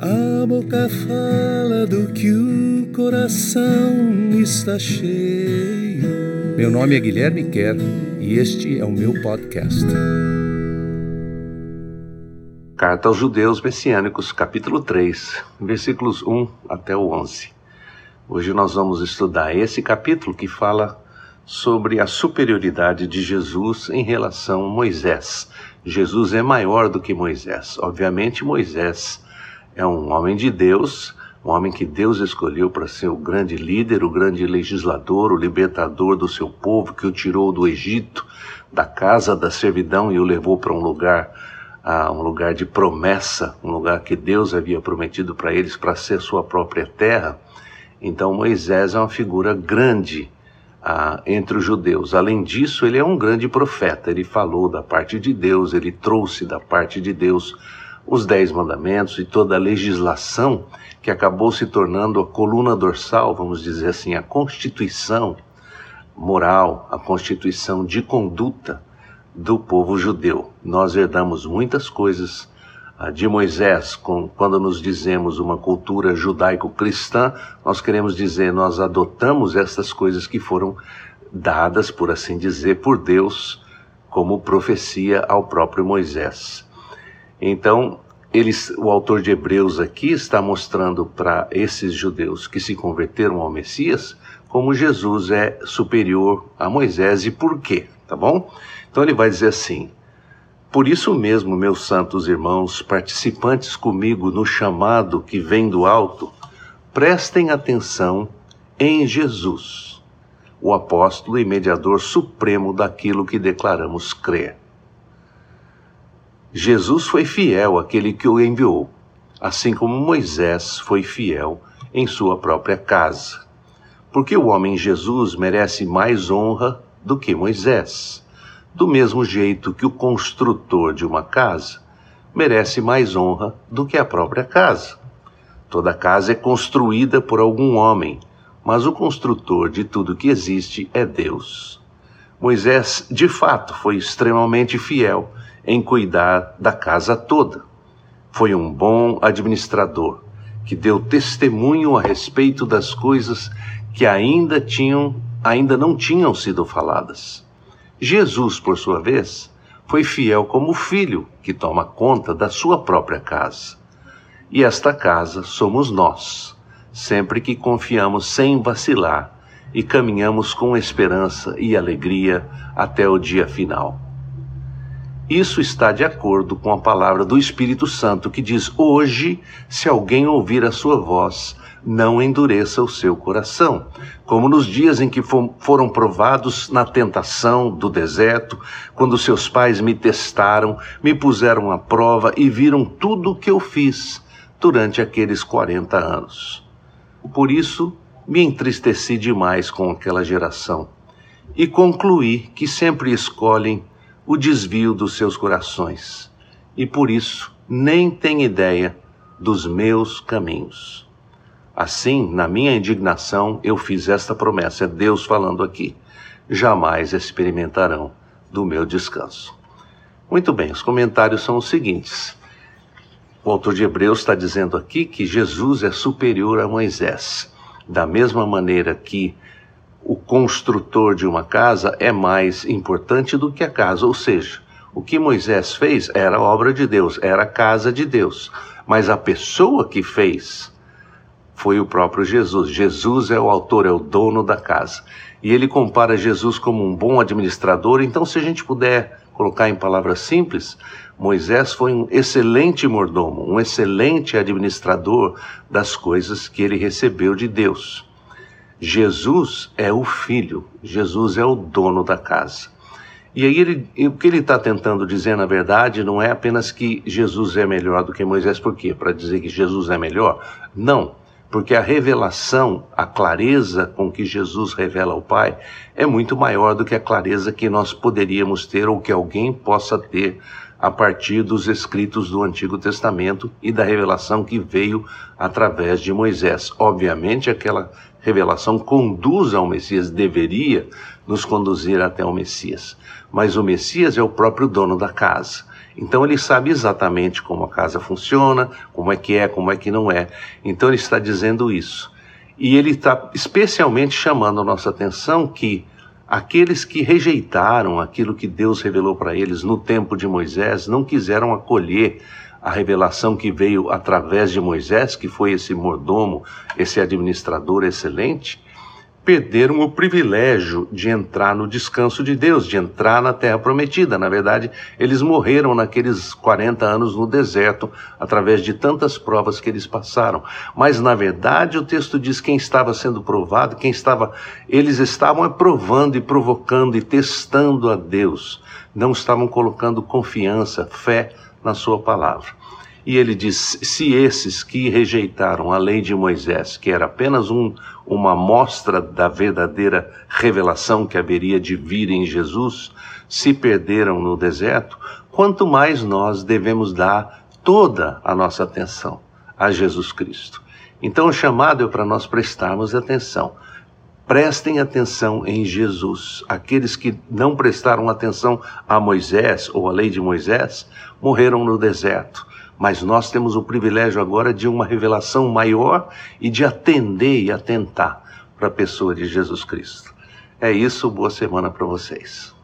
A boca fala do que o coração está cheio. Meu nome é Guilherme Kerr e este é o meu podcast. Carta aos Judeus Messiânicos, capítulo 3, versículos 1 até o 11. Hoje nós vamos estudar esse capítulo que fala sobre a superioridade de Jesus em relação a Moisés. Jesus é maior do que Moisés. Obviamente, Moisés é um homem de Deus, um homem que Deus escolheu para ser o grande líder, o grande legislador, o libertador do seu povo, que o tirou do Egito, da casa da servidão e o levou para um lugar, uh, um lugar de promessa, um lugar que Deus havia prometido para eles para ser sua própria terra. Então Moisés é uma figura grande uh, entre os judeus. Além disso, ele é um grande profeta. Ele falou da parte de Deus, ele trouxe da parte de Deus os Dez Mandamentos e toda a legislação que acabou se tornando a coluna dorsal, vamos dizer assim, a constituição moral, a constituição de conduta do povo judeu. Nós herdamos muitas coisas de Moisés, quando nos dizemos uma cultura judaico-cristã, nós queremos dizer, nós adotamos essas coisas que foram dadas, por assim dizer, por Deus como profecia ao próprio Moisés. Então, eles, o autor de Hebreus aqui está mostrando para esses judeus que se converteram ao Messias como Jesus é superior a Moisés e por quê, tá bom? Então ele vai dizer assim: Por isso mesmo, meus santos irmãos, participantes comigo no chamado que vem do alto, prestem atenção em Jesus, o apóstolo e mediador supremo daquilo que declaramos crer. Jesus foi fiel àquele que o enviou, assim como Moisés foi fiel em sua própria casa. Porque o homem Jesus merece mais honra do que Moisés, do mesmo jeito que o construtor de uma casa merece mais honra do que a própria casa. Toda casa é construída por algum homem, mas o construtor de tudo que existe é Deus. Moisés, de fato, foi extremamente fiel em cuidar da casa toda. Foi um bom administrador que deu testemunho a respeito das coisas que ainda tinham, ainda não tinham sido faladas. Jesus, por sua vez, foi fiel como filho que toma conta da sua própria casa. E esta casa somos nós, sempre que confiamos sem vacilar e caminhamos com esperança e alegria até o dia final. Isso está de acordo com a palavra do Espírito Santo que diz: Hoje, se alguém ouvir a sua voz, não endureça o seu coração, como nos dias em que foram provados na tentação do deserto, quando seus pais me testaram, me puseram à prova e viram tudo o que eu fiz durante aqueles 40 anos. Por isso, me entristeci demais com aquela geração e concluí que sempre escolhem o desvio dos seus corações e por isso nem tem ideia dos meus caminhos. Assim, na minha indignação, eu fiz esta promessa, é Deus falando aqui: jamais experimentarão do meu descanso. Muito bem, os comentários são os seguintes. O autor de Hebreus está dizendo aqui que Jesus é superior a Moisés, da mesma maneira que o construtor de uma casa é mais importante do que a casa. Ou seja, o que Moisés fez era obra de Deus, era a casa de Deus. Mas a pessoa que fez foi o próprio Jesus. Jesus é o autor, é o dono da casa. E ele compara Jesus como um bom administrador. Então, se a gente puder colocar em palavras simples, Moisés foi um excelente mordomo, um excelente administrador das coisas que ele recebeu de Deus. Jesus é o filho, Jesus é o dono da casa. E aí ele, o que ele está tentando dizer, na verdade, não é apenas que Jesus é melhor do que Moisés, por quê? Para dizer que Jesus é melhor? Não, porque a revelação, a clareza com que Jesus revela ao Pai é muito maior do que a clareza que nós poderíamos ter ou que alguém possa ter a partir dos escritos do Antigo Testamento e da revelação que veio através de Moisés. Obviamente, aquela revelação conduz ao Messias, deveria nos conduzir até o Messias. Mas o Messias é o próprio dono da casa. Então ele sabe exatamente como a casa funciona, como é que é, como é que não é. Então ele está dizendo isso. E ele está especialmente chamando a nossa atenção que Aqueles que rejeitaram aquilo que Deus revelou para eles no tempo de Moisés, não quiseram acolher a revelação que veio através de Moisés, que foi esse mordomo, esse administrador excelente, perderam o privilégio de entrar no descanso de Deus, de entrar na terra prometida. Na verdade, eles morreram naqueles 40 anos no deserto, através de tantas provas que eles passaram. Mas na verdade, o texto diz quem estava sendo provado, quem estava, eles estavam provando e provocando e testando a Deus. Não estavam colocando confiança, fé na sua palavra. E ele diz: se esses que rejeitaram a lei de Moisés, que era apenas um, uma mostra da verdadeira revelação que haveria de vir em Jesus, se perderam no deserto, quanto mais nós devemos dar toda a nossa atenção a Jesus Cristo. Então o chamado é para nós prestarmos atenção. Prestem atenção em Jesus. Aqueles que não prestaram atenção a Moisés ou a lei de Moisés morreram no deserto mas nós temos o privilégio agora de uma revelação maior e de atender e atentar para a pessoa de Jesus Cristo. É isso, boa semana para vocês.